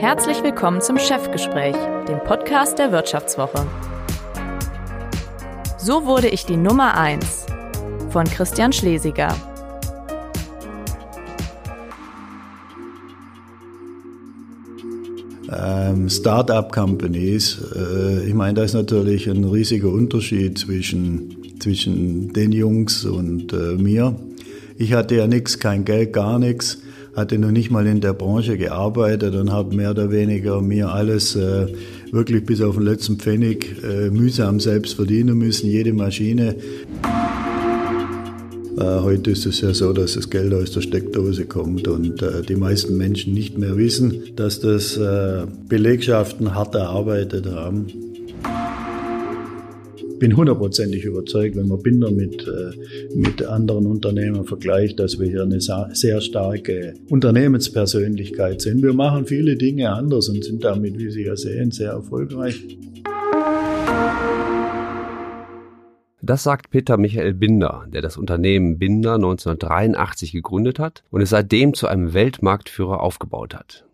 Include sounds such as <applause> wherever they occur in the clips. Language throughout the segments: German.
Herzlich willkommen zum Chefgespräch, dem Podcast der Wirtschaftswoche. So wurde ich die Nummer 1 von Christian Schlesiger. Ähm, Start-up-Companies, äh, ich meine, da ist natürlich ein riesiger Unterschied zwischen, zwischen den Jungs und äh, mir. Ich hatte ja nichts, kein Geld, gar nichts, hatte noch nicht mal in der Branche gearbeitet und habe mehr oder weniger mir alles äh, wirklich bis auf den letzten Pfennig äh, mühsam selbst verdienen müssen, jede Maschine. Äh, heute ist es ja so, dass das Geld aus der Steckdose kommt und äh, die meisten Menschen nicht mehr wissen, dass das äh, Belegschaften hart erarbeitet haben. Ich bin hundertprozentig überzeugt, wenn man Binder mit, mit anderen Unternehmen vergleicht, dass wir hier eine sehr starke Unternehmenspersönlichkeit sind. Wir machen viele Dinge anders und sind damit, wie Sie ja sehen, sehr erfolgreich. Das sagt Peter Michael Binder, der das Unternehmen Binder 1983 gegründet hat und es seitdem zu einem Weltmarktführer aufgebaut hat.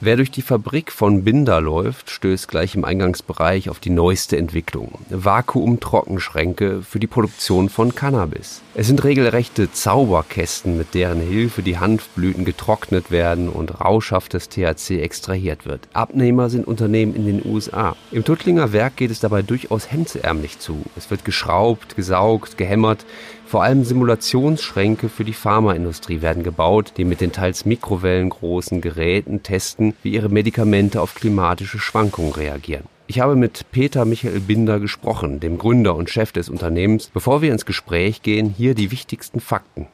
Wer durch die Fabrik von Binder läuft, stößt gleich im Eingangsbereich auf die neueste Entwicklung. Vakuum-Trockenschränke für die Produktion von Cannabis. Es sind regelrechte Zauberkästen, mit deren Hilfe die Hanfblüten getrocknet werden und rauschhaftes THC extrahiert wird. Abnehmer sind Unternehmen in den USA. Im Tuttlinger Werk geht es dabei durchaus hemdsärmlich zu. Es wird geschraubt, gesaugt, gehämmert, vor allem Simulationsschränke für die Pharmaindustrie werden gebaut, die mit den teils mikrowellengroßen Geräten testen, wie ihre Medikamente auf klimatische Schwankungen reagieren. Ich habe mit Peter Michael Binder gesprochen, dem Gründer und Chef des Unternehmens. Bevor wir ins Gespräch gehen, hier die wichtigsten Fakten.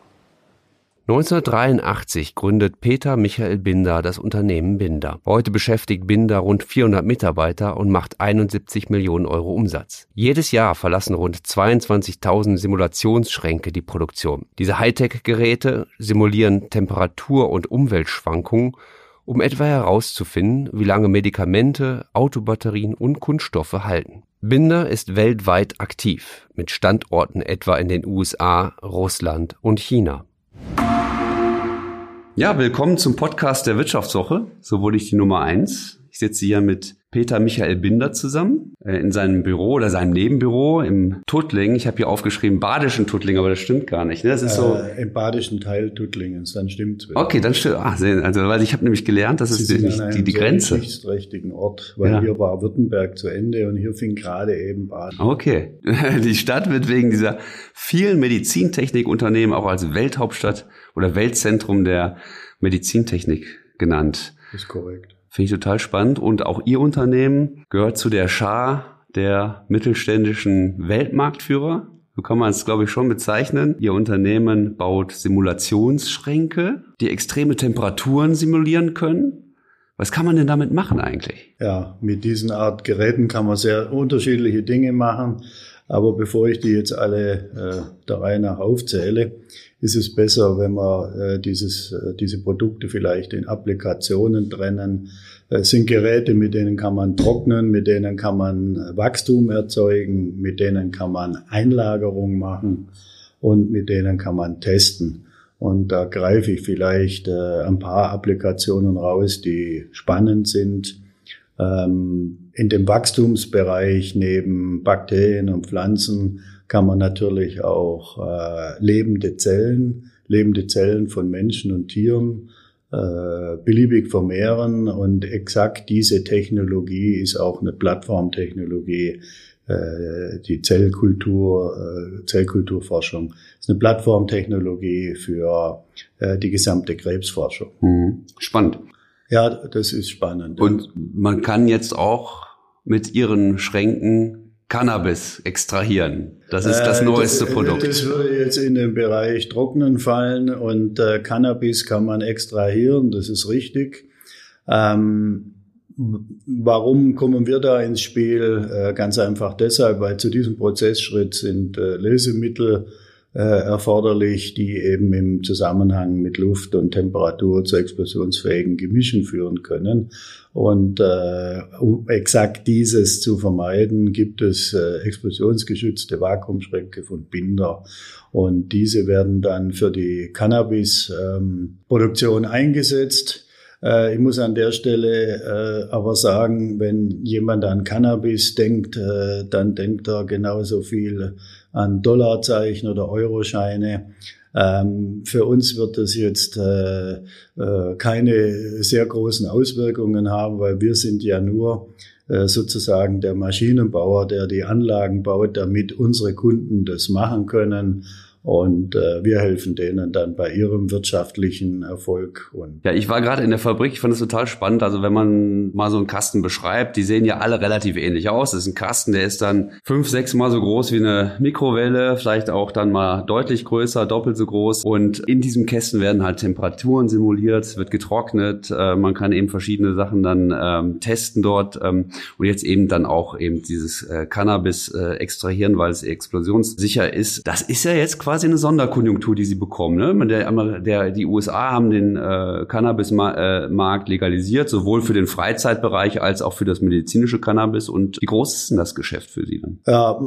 1983 gründet Peter Michael Binder das Unternehmen Binder. Heute beschäftigt Binder rund 400 Mitarbeiter und macht 71 Millionen Euro Umsatz. Jedes Jahr verlassen rund 22.000 Simulationsschränke die Produktion. Diese Hightech-Geräte simulieren Temperatur- und Umweltschwankungen, um etwa herauszufinden, wie lange Medikamente, Autobatterien und Kunststoffe halten. Binder ist weltweit aktiv, mit Standorten etwa in den USA, Russland und China. Ja, willkommen zum Podcast der Wirtschaftswoche. So wurde ich die Nummer eins. Ich sitze hier mit Peter Michael Binder zusammen äh, in seinem Büro oder seinem Nebenbüro im Tuttling. Ich habe hier aufgeschrieben badischen Tuttling, aber das stimmt gar nicht. Ne? Das ist so äh, im badischen Teil Tuttlingens, dann stimmt's. Okay, dann stimmt. Ah, also weil ich habe nämlich gelernt, das ist die, die, die Grenze. richtigen Ort, weil ja. hier war Württemberg zu Ende und hier fing gerade eben Baden. Okay, <laughs> die Stadt wird wegen dieser vielen Medizintechnikunternehmen auch als Welthauptstadt oder Weltzentrum der Medizintechnik genannt. ist korrekt. Finde ich total spannend. Und auch Ihr Unternehmen gehört zu der Schar der mittelständischen Weltmarktführer. So kann man es, glaube ich, schon bezeichnen. Ihr Unternehmen baut Simulationsschränke, die extreme Temperaturen simulieren können. Was kann man denn damit machen eigentlich? Ja, mit diesen Art Geräten kann man sehr unterschiedliche Dinge machen. Aber bevor ich die jetzt alle äh, der Reihe nach aufzähle, ist es besser, wenn wir äh, dieses, äh, diese Produkte vielleicht in Applikationen trennen. Es sind Geräte, mit denen kann man trocknen, mit denen kann man äh, Wachstum erzeugen, mit denen kann man Einlagerung machen und mit denen kann man testen. Und da greife ich vielleicht äh, ein paar Applikationen raus, die spannend sind. Ähm, in dem Wachstumsbereich neben Bakterien und Pflanzen kann man natürlich auch äh, lebende Zellen, lebende Zellen von Menschen und Tieren äh, beliebig vermehren. Und exakt diese Technologie ist auch eine Plattformtechnologie, äh, die Zellkultur, äh, Zellkulturforschung ist eine Plattformtechnologie für äh, die gesamte Krebsforschung. Mhm. Spannend. Ja, das ist spannend. Und man kann jetzt auch mit ihren Schränken Cannabis extrahieren. Das ist das äh, neueste das, Produkt. Das würde jetzt in den Bereich Trocknen fallen und äh, Cannabis kann man extrahieren, das ist richtig. Ähm, warum kommen wir da ins Spiel? Äh, ganz einfach deshalb, weil zu diesem Prozessschritt sind äh, Lösemittel äh, erforderlich, die eben im Zusammenhang mit Luft und Temperatur zu explosionsfähigen Gemischen führen können. Und äh, um exakt dieses zu vermeiden, gibt es äh, explosionsgeschützte Vakuumschränke von Binder. Und diese werden dann für die Cannabis-Produktion ähm, eingesetzt. Äh, ich muss an der Stelle äh, aber sagen, wenn jemand an Cannabis denkt, äh, dann denkt er genauso viel an Dollarzeichen oder Euroscheine. Ähm, für uns wird das jetzt äh, äh, keine sehr großen Auswirkungen haben, weil wir sind ja nur äh, sozusagen der Maschinenbauer, der die Anlagen baut, damit unsere Kunden das machen können. Und äh, wir helfen denen dann bei ihrem wirtschaftlichen Erfolg. Und ja, ich war gerade in der Fabrik, ich fand es total spannend. Also wenn man mal so einen Kasten beschreibt, die sehen ja alle relativ ähnlich aus. Das ist ein Kasten, der ist dann fünf, sechs Mal so groß wie eine Mikrowelle, vielleicht auch dann mal deutlich größer, doppelt so groß. Und in diesem Kästen werden halt Temperaturen simuliert, wird getrocknet. Äh, man kann eben verschiedene Sachen dann ähm, testen dort ähm, und jetzt eben dann auch eben dieses äh, Cannabis äh, extrahieren, weil es explosionssicher ist. Das ist ja jetzt quasi quasi eine Sonderkonjunktur, die sie bekommen. Ne? Der, der, die USA haben den äh, Cannabismarkt legalisiert, sowohl für den Freizeitbereich als auch für das medizinische Cannabis. Und wie groß ist denn das Geschäft für Sie dann? Ja,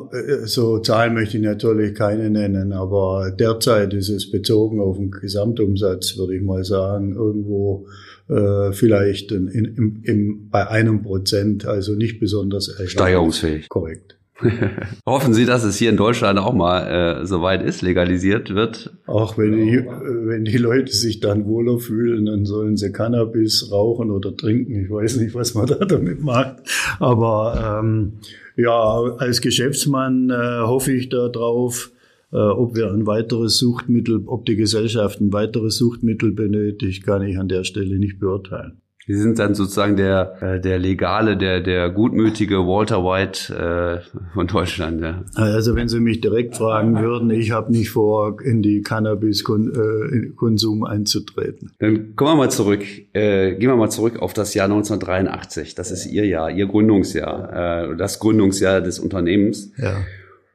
so Zahlen möchte ich natürlich keine nennen, aber derzeit ist es bezogen auf den Gesamtumsatz, würde ich mal sagen, irgendwo äh, vielleicht in, in, in, bei einem Prozent, also nicht besonders steigerungsfähig. Korrekt. <laughs> Hoffen Sie, dass es hier in Deutschland auch mal äh, soweit ist, legalisiert wird? Auch wenn die, wenn die Leute sich dann wohler fühlen, dann sollen sie Cannabis rauchen oder trinken. Ich weiß nicht, was man <laughs> da damit macht. Aber ähm, ja, als Geschäftsmann äh, hoffe ich darauf, äh, ob wir ein weiteres Suchtmittel, ob die Gesellschaft ein weiteres Suchtmittel benötigt, kann ich an der Stelle nicht beurteilen. Sie sind dann sozusagen der, äh, der legale, der, der gutmütige Walter White äh, von Deutschland. Ja. Also wenn Sie mich direkt fragen würden, ich habe nicht vor, in die Cannabis-Konsum äh, einzutreten. Dann kommen wir mal zurück. Äh, gehen wir mal zurück auf das Jahr 1983. Das ist Ihr Jahr, Ihr Gründungsjahr, äh, das Gründungsjahr des Unternehmens. Ja.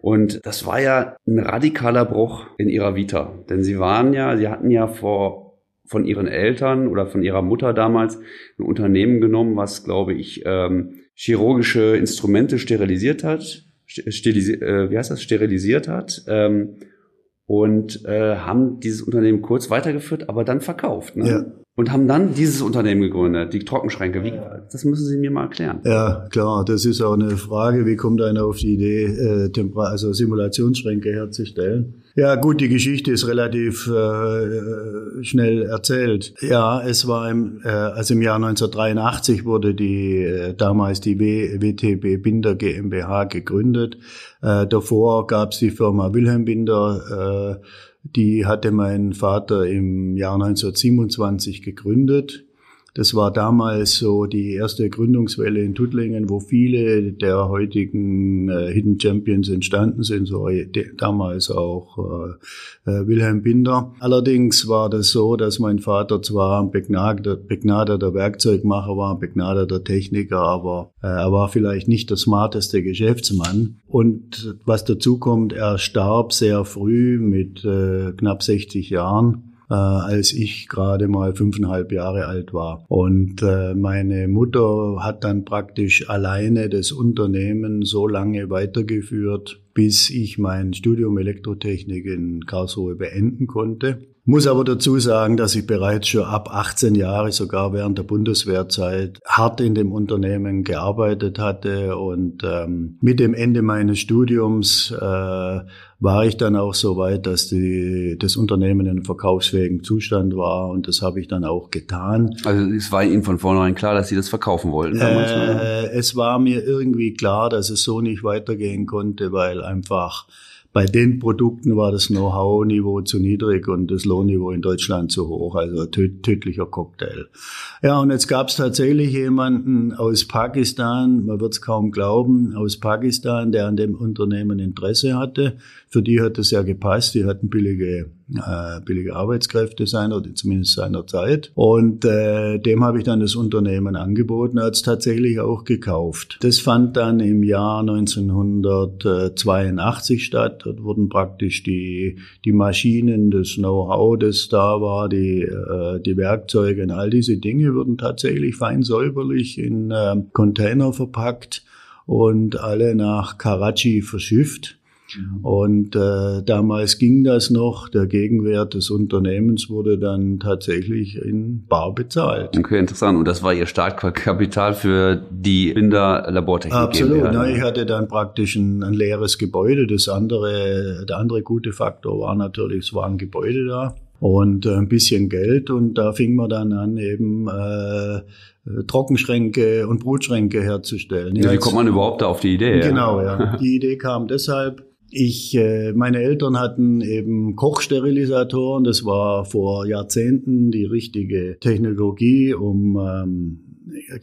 Und das war ja ein radikaler Bruch in Ihrer Vita. Denn Sie waren ja, Sie hatten ja vor von ihren Eltern oder von ihrer Mutter damals ein Unternehmen genommen, was, glaube ich, ähm, chirurgische Instrumente sterilisiert hat, stilisi äh, wie heißt das, sterilisiert hat ähm, und äh, haben dieses Unternehmen kurz weitergeführt, aber dann verkauft. Ne? Ja und haben dann dieses Unternehmen gegründet, die Trockenschränke. Wie, das müssen Sie mir mal erklären. Ja, klar, das ist auch eine Frage, wie kommt einer auf die Idee, äh, also Simulationsschränke herzustellen? Ja, gut, die Geschichte ist relativ äh, schnell erzählt. Ja, es war im, äh, also im Jahr 1983 wurde die äh, damals die w, WTB Binder GmbH gegründet. Äh, davor gab es die Firma Wilhelm Binder. Äh, die hatte mein Vater im Jahr 1927 gegründet. Das war damals so die erste Gründungswelle in Tuttlingen, wo viele der heutigen äh, Hidden Champions entstanden sind, so damals auch äh, äh, Wilhelm Binder. Allerdings war das so, dass mein Vater zwar ein begnadeter, begnadeter Werkzeugmacher war, ein begnadeter Techniker, aber äh, er war vielleicht nicht der smarteste Geschäftsmann. Und was dazu kommt, er starb sehr früh mit äh, knapp 60 Jahren äh, als ich gerade mal fünfeinhalb Jahre alt war. Und äh, meine Mutter hat dann praktisch alleine das Unternehmen so lange weitergeführt, bis ich mein Studium Elektrotechnik in Karlsruhe beenden konnte. Muss aber dazu sagen, dass ich bereits schon ab 18 Jahre, sogar während der Bundeswehrzeit, hart in dem Unternehmen gearbeitet hatte. Und ähm, mit dem Ende meines Studiums äh, war ich dann auch so weit, dass die, das Unternehmen in verkaufsfähigen Zustand war. Und das habe ich dann auch getan. Also es war Ihnen von vornherein klar, dass Sie das verkaufen wollten? Äh, es war mir irgendwie klar, dass es so nicht weitergehen konnte, weil einfach bei den Produkten war das Know-how-Niveau zu niedrig und das Lohnniveau in Deutschland zu hoch, also tödlicher Cocktail. Ja, und jetzt gab es tatsächlich jemanden aus Pakistan, man wird es kaum glauben, aus Pakistan, der an dem Unternehmen Interesse hatte. Für die hat es ja gepasst, die hatten billige äh, billige Arbeitskräfte sein oder zumindest seiner Zeit. Und äh, dem habe ich dann das Unternehmen angeboten, hat es tatsächlich auch gekauft. Das fand dann im Jahr 1982 statt. Dort wurden praktisch die, die Maschinen, das Know-how, das da war, die, äh, die Werkzeuge und all diese Dinge wurden tatsächlich fein säuberlich in äh, Container verpackt und alle nach Karachi verschifft. Mhm. Und äh, damals ging das noch. Der Gegenwert des Unternehmens wurde dann tatsächlich in Bar bezahlt. Okay, interessant. Und das war Ihr Startkapital für die Binder Labortechnik? Absolut. Na, ich hatte dann praktisch ein, ein, leeres Gebäude. Das andere, der andere gute Faktor war natürlich, es war ein Gebäude da und äh, ein bisschen Geld. Und da fing man dann an, eben äh, Trockenschränke und Brutschränke herzustellen. Ja, wie kommt man überhaupt da auf die Idee? Genau, ja. <laughs> Die Idee kam deshalb, ich, äh, meine Eltern hatten eben Kochsterilisatoren. Das war vor Jahrzehnten die richtige Technologie, um ähm,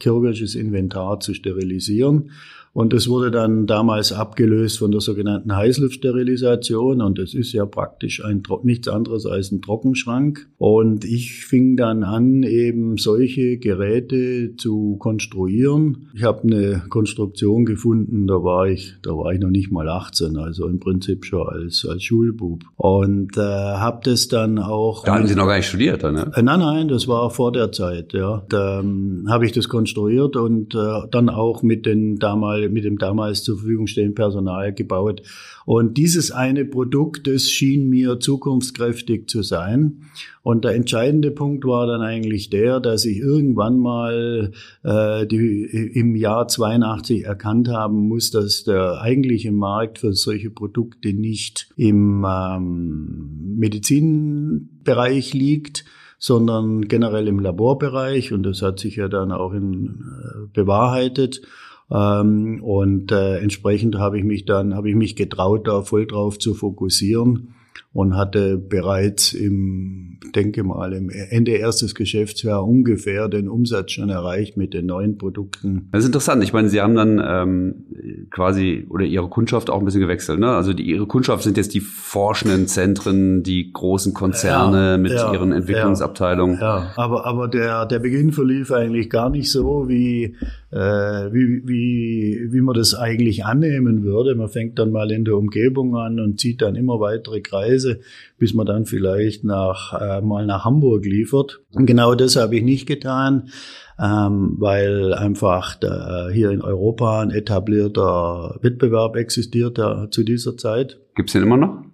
chirurgisches Inventar zu sterilisieren. Und das wurde dann damals abgelöst von der sogenannten Heißluftsterilisation. Und das ist ja praktisch ein, nichts anderes als ein Trockenschrank. Und ich fing dann an, eben solche Geräte zu konstruieren. Ich habe eine Konstruktion gefunden, da war ich, da war ich noch nicht mal 18, also im Prinzip schon als, als Schulbub. Und äh, habe das dann auch. Da hatten Sie noch gar nicht studiert, ne? Äh, nein, nein, das war vor der Zeit, ja. Da ähm, habe ich das konstruiert und äh, dann auch mit den damals mit dem damals zur Verfügung stehenden Personal gebaut. Und dieses eine Produkt, das schien mir zukunftskräftig zu sein. Und der entscheidende Punkt war dann eigentlich der, dass ich irgendwann mal äh, die, im Jahr 82 erkannt haben muss, dass der eigentliche Markt für solche Produkte nicht im ähm, Medizinbereich liegt, sondern generell im Laborbereich. Und das hat sich ja dann auch in, äh, bewahrheitet. Ähm, und äh, entsprechend habe ich mich dann, habe ich mich getraut, da voll drauf zu fokussieren und hatte bereits im, denke mal, im Ende erstes Geschäftsjahr ungefähr den Umsatz schon erreicht mit den neuen Produkten. Das ist interessant. Ich meine, Sie haben dann ähm, quasi oder Ihre Kundschaft auch ein bisschen gewechselt. Ne? Also die, Ihre Kundschaft sind jetzt die forschenden Zentren, die großen Konzerne ja, mit ja, ihren Entwicklungsabteilungen. Ja, aber aber der der Beginn verlief eigentlich gar nicht so wie äh, wie, wie, wie man das eigentlich annehmen würde. Man fängt dann mal in der Umgebung an und zieht dann immer weitere Kreise, bis man dann vielleicht nach, äh, mal nach Hamburg liefert. Und genau das habe ich nicht getan, ähm, weil einfach da, hier in Europa ein etablierter Wettbewerb existiert da, zu dieser Zeit. Gibt's den immer noch?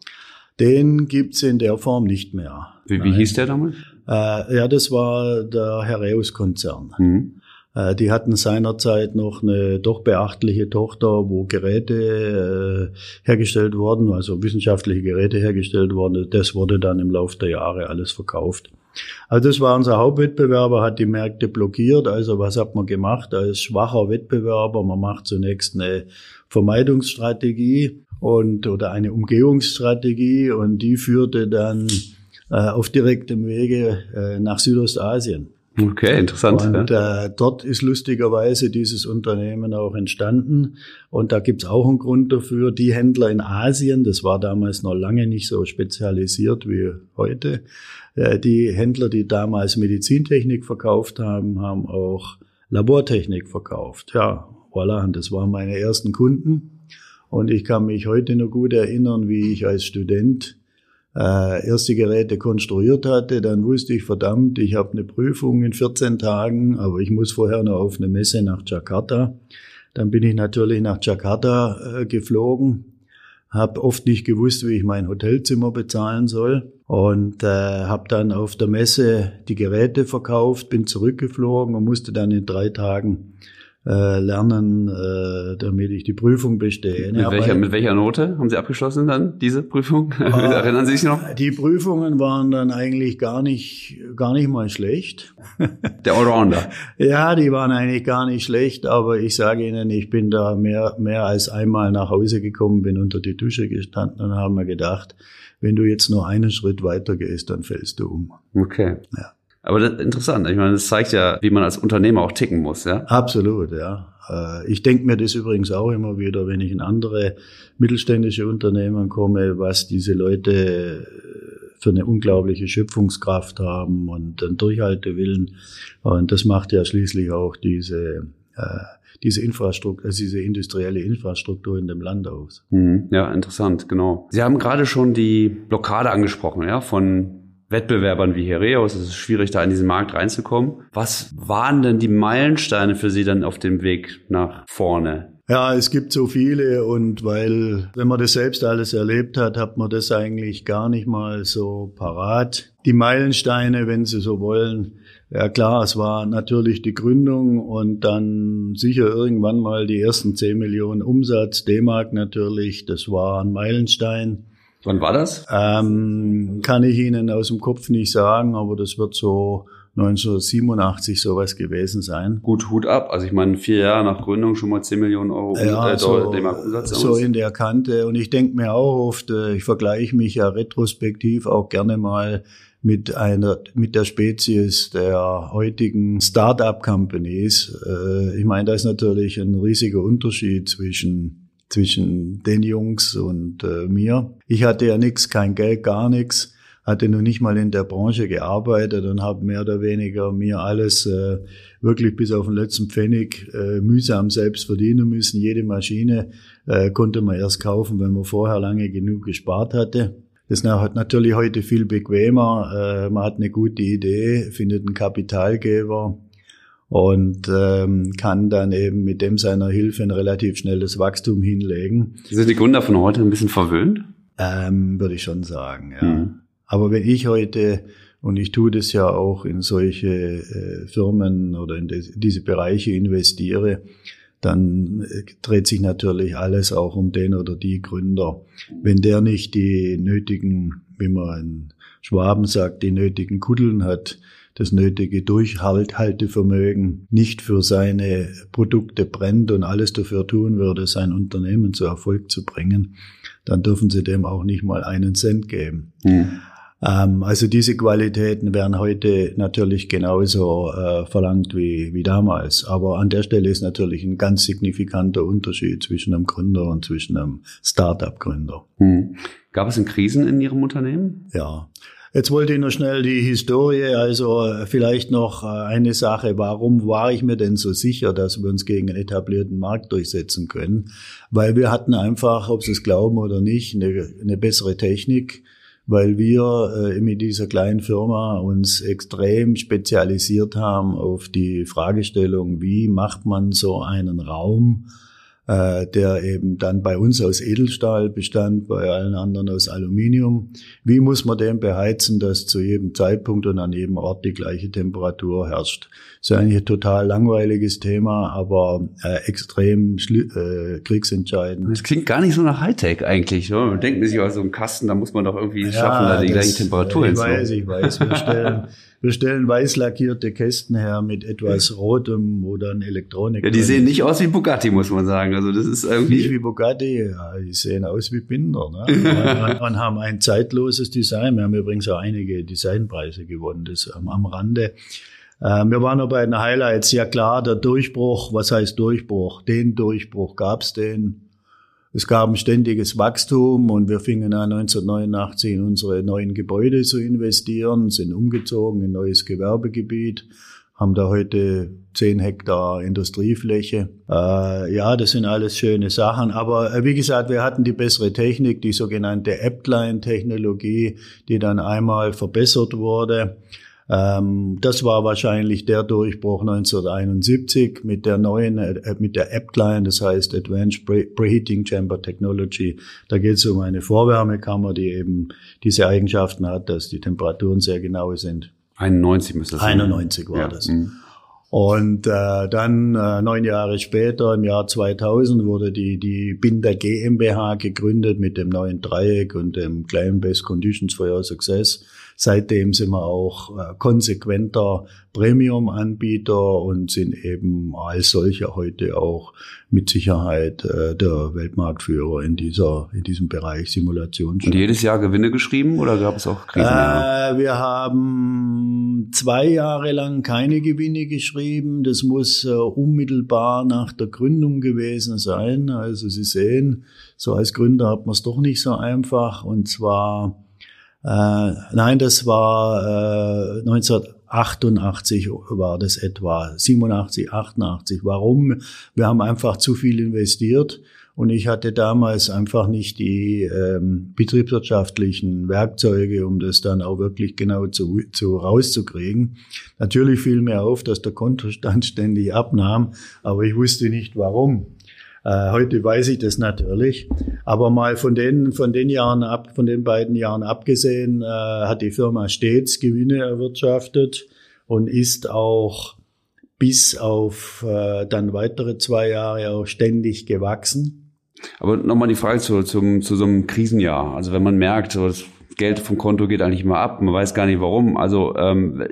Den gibt's in der Form nicht mehr. Wie, wie hieß der damals? Äh, ja, das war der Herreus-Konzern. Mhm. Äh, die hatten seinerzeit noch eine doch beachtliche Tochter, wo Geräte äh, hergestellt wurden, also wissenschaftliche Geräte hergestellt wurden. Das wurde dann im Laufe der Jahre alles verkauft. Also das war unser Hauptwettbewerber, hat die Märkte blockiert. Also was hat man gemacht als schwacher Wettbewerber? Man macht zunächst eine Vermeidungsstrategie und oder eine Umgehungsstrategie und die führte dann äh, auf direktem Wege äh, nach Südostasien. Okay, interessant. Und äh, dort ist lustigerweise dieses Unternehmen auch entstanden. Und da gibt's auch einen Grund dafür. Die Händler in Asien, das war damals noch lange nicht so spezialisiert wie heute, äh, die Händler, die damals Medizintechnik verkauft haben, haben auch Labortechnik verkauft. Ja, voilà, und das waren meine ersten Kunden. Und ich kann mich heute noch gut erinnern, wie ich als Student äh, erste Geräte konstruiert hatte, dann wusste ich, verdammt, ich habe eine Prüfung in 14 Tagen, aber ich muss vorher noch auf eine Messe nach Jakarta. Dann bin ich natürlich nach Jakarta äh, geflogen, habe oft nicht gewusst, wie ich mein Hotelzimmer bezahlen soll und äh, habe dann auf der Messe die Geräte verkauft, bin zurückgeflogen und musste dann in drei Tagen äh, lernen, äh, damit ich die Prüfung bestehe. Mit, welcher, mit welcher Note haben Sie abgeschlossen dann, diese Prüfung? Äh, <laughs> Erinnern Sie sich noch? Die Prüfungen waren dann eigentlich gar nicht, gar nicht mal schlecht. <laughs> Der Allrounder. ja, die waren eigentlich gar nicht schlecht, aber ich sage Ihnen, ich bin da mehr, mehr als einmal nach Hause gekommen, bin unter die Dusche gestanden und habe mir gedacht, wenn du jetzt nur einen Schritt weiter gehst, dann fällst du um. Okay. Ja. Aber das ist interessant. Ich meine, das zeigt ja, wie man als Unternehmer auch ticken muss, ja? Absolut, ja. Äh, ich denke mir das übrigens auch immer wieder, wenn ich in andere mittelständische Unternehmen komme, was diese Leute für eine unglaubliche Schöpfungskraft haben und einen Durchhaltewillen. Und das macht ja schließlich auch diese, äh, diese Infrastruktur, also diese industrielle Infrastruktur in dem Land aus. Mhm. Ja, interessant, genau. Sie haben gerade schon die Blockade angesprochen, ja, von Wettbewerbern wie Hereus. Es ist schwierig, da in diesen Markt reinzukommen. Was waren denn die Meilensteine für Sie dann auf dem Weg nach vorne? Ja, es gibt so viele und weil, wenn man das selbst alles erlebt hat, hat man das eigentlich gar nicht mal so parat. Die Meilensteine, wenn Sie so wollen, ja klar, es war natürlich die Gründung und dann sicher irgendwann mal die ersten 10 Millionen Umsatz, D-Mark natürlich, das war ein Meilenstein. Wann war das? Ähm, kann ich Ihnen aus dem Kopf nicht sagen, aber das wird so 1987 sowas gewesen sein. Gut, Hut ab. Also ich meine, vier Jahre nach Gründung schon mal 10 Millionen Euro ja, äh, so, Umsatz. So in der Kante. Und ich denke mir auch oft, äh, ich vergleiche mich ja retrospektiv auch gerne mal mit einer, mit der Spezies der heutigen Start-up-Companies. Äh, ich meine, da ist natürlich ein riesiger Unterschied zwischen, zwischen den Jungs und äh, mir. Ich hatte ja nichts, kein Geld, gar nichts hatte noch nicht mal in der Branche gearbeitet und habe mehr oder weniger mir alles äh, wirklich bis auf den letzten Pfennig äh, mühsam selbst verdienen müssen. Jede Maschine äh, konnte man erst kaufen, wenn man vorher lange genug gespart hatte. Das ist natürlich heute viel bequemer. Äh, man hat eine gute Idee, findet einen Kapitalgeber und ähm, kann dann eben mit dem seiner Hilfe ein relativ schnelles Wachstum hinlegen. Sind die Gründer von heute ein bisschen verwöhnt? Ähm, würde ich schon sagen, ja. Mhm. Aber wenn ich heute, und ich tue das ja auch in solche äh, Firmen oder in die, diese Bereiche investiere, dann äh, dreht sich natürlich alles auch um den oder die Gründer. Wenn der nicht die nötigen, wie man in Schwaben sagt, die nötigen Kuddeln hat, das nötige Durchhaltevermögen, nicht für seine Produkte brennt und alles dafür tun würde, sein Unternehmen zu Erfolg zu bringen, dann dürfen sie dem auch nicht mal einen Cent geben. Mhm. Ähm, also diese Qualitäten werden heute natürlich genauso äh, verlangt wie, wie damals. Aber an der Stelle ist natürlich ein ganz signifikanter Unterschied zwischen einem Gründer und zwischen einem Start-up-Gründer. Hm. Gab es denn Krisen in Ihrem Unternehmen? Ja. Jetzt wollte ich noch schnell die Historie, also äh, vielleicht noch äh, eine Sache. Warum war ich mir denn so sicher, dass wir uns gegen einen etablierten Markt durchsetzen können? Weil wir hatten einfach, ob Sie es glauben oder nicht, eine, eine bessere Technik weil wir äh, mit dieser kleinen Firma uns extrem spezialisiert haben auf die Fragestellung, wie macht man so einen Raum, äh, der eben dann bei uns aus Edelstahl bestand, bei allen anderen aus Aluminium. Wie muss man den beheizen, dass zu jedem Zeitpunkt und an jedem Ort die gleiche Temperatur herrscht? Das ist eigentlich ein total langweiliges Thema, aber äh, extrem äh, kriegsentscheidend. Das klingt gar nicht so nach Hightech eigentlich. Ne? Man denkt sich, so ein Kasten, da muss man doch irgendwie ja, schaffen, da die gleiche Temperatur Ich weiß, ich weiß. Wir stellen, <laughs> wir stellen weiß lackierte Kästen her mit etwas Rotem, wo dann Elektronik. Ja, die sehen nicht aus wie Bugatti, muss man sagen. Also das ist irgendwie. Nicht wie Bugatti, ja, die sehen aus wie Binder. Ne? <laughs> und, und haben ein zeitloses Design. Wir haben übrigens auch einige Designpreise gewonnen, das am, am Rande. Ähm, wir waren noch bei den Highlights. Ja klar, der Durchbruch, was heißt Durchbruch? Den Durchbruch gab's den. Es gab ein ständiges Wachstum und wir fingen an 1989 in unsere neuen Gebäude zu investieren, sind umgezogen in neues Gewerbegebiet, haben da heute 10 Hektar Industriefläche. Äh, ja, das sind alles schöne Sachen. Aber äh, wie gesagt, wir hatten die bessere Technik, die sogenannte Appline-Technologie, die dann einmal verbessert wurde. Ähm, das war wahrscheinlich der Durchbruch 1971 mit der neuen, äh, mit der App-Client, das heißt Advanced Preheating Chamber Technology. Da geht es um eine Vorwärmekammer, die eben diese Eigenschaften hat, dass die Temperaturen sehr genau sind. 91 müsste das sein. 91 war ja. das. Mhm. Und äh, dann äh, neun Jahre später, im Jahr 2000, wurde die, die Binder GmbH gegründet mit dem neuen Dreieck und dem Claim Best Conditions for Your Success. Seitdem sind wir auch äh, konsequenter Premium-Anbieter und sind eben als solcher heute auch mit Sicherheit äh, der Weltmarktführer in dieser in diesem Bereich Simulation. Und jedes Jahr Gewinne geschrieben oder gab es auch Krisenjahre? Äh, wir haben zwei Jahre lang keine Gewinne geschrieben. Das muss äh, unmittelbar nach der Gründung gewesen sein. Also Sie sehen, so als Gründer hat man es doch nicht so einfach. Und zwar nein, das war äh, 1988 war das etwa, 87, 88. Warum? Wir haben einfach zu viel investiert und ich hatte damals einfach nicht die ähm, betriebswirtschaftlichen Werkzeuge, um das dann auch wirklich genau zu, zu rauszukriegen. Natürlich fiel mir auf, dass der Kontostand <laughs> ständig abnahm, aber ich wusste nicht warum. Äh, heute weiß ich das natürlich. Aber mal von den, von den Jahren ab, von den beiden Jahren abgesehen, äh, hat die Firma stets Gewinne erwirtschaftet und ist auch bis auf äh, dann weitere zwei Jahre auch ständig gewachsen. Aber nochmal die Frage zu, zum, zu so einem Krisenjahr. Also wenn man merkt, das Geld vom Konto geht eigentlich mal ab, man weiß gar nicht warum. Also ähm,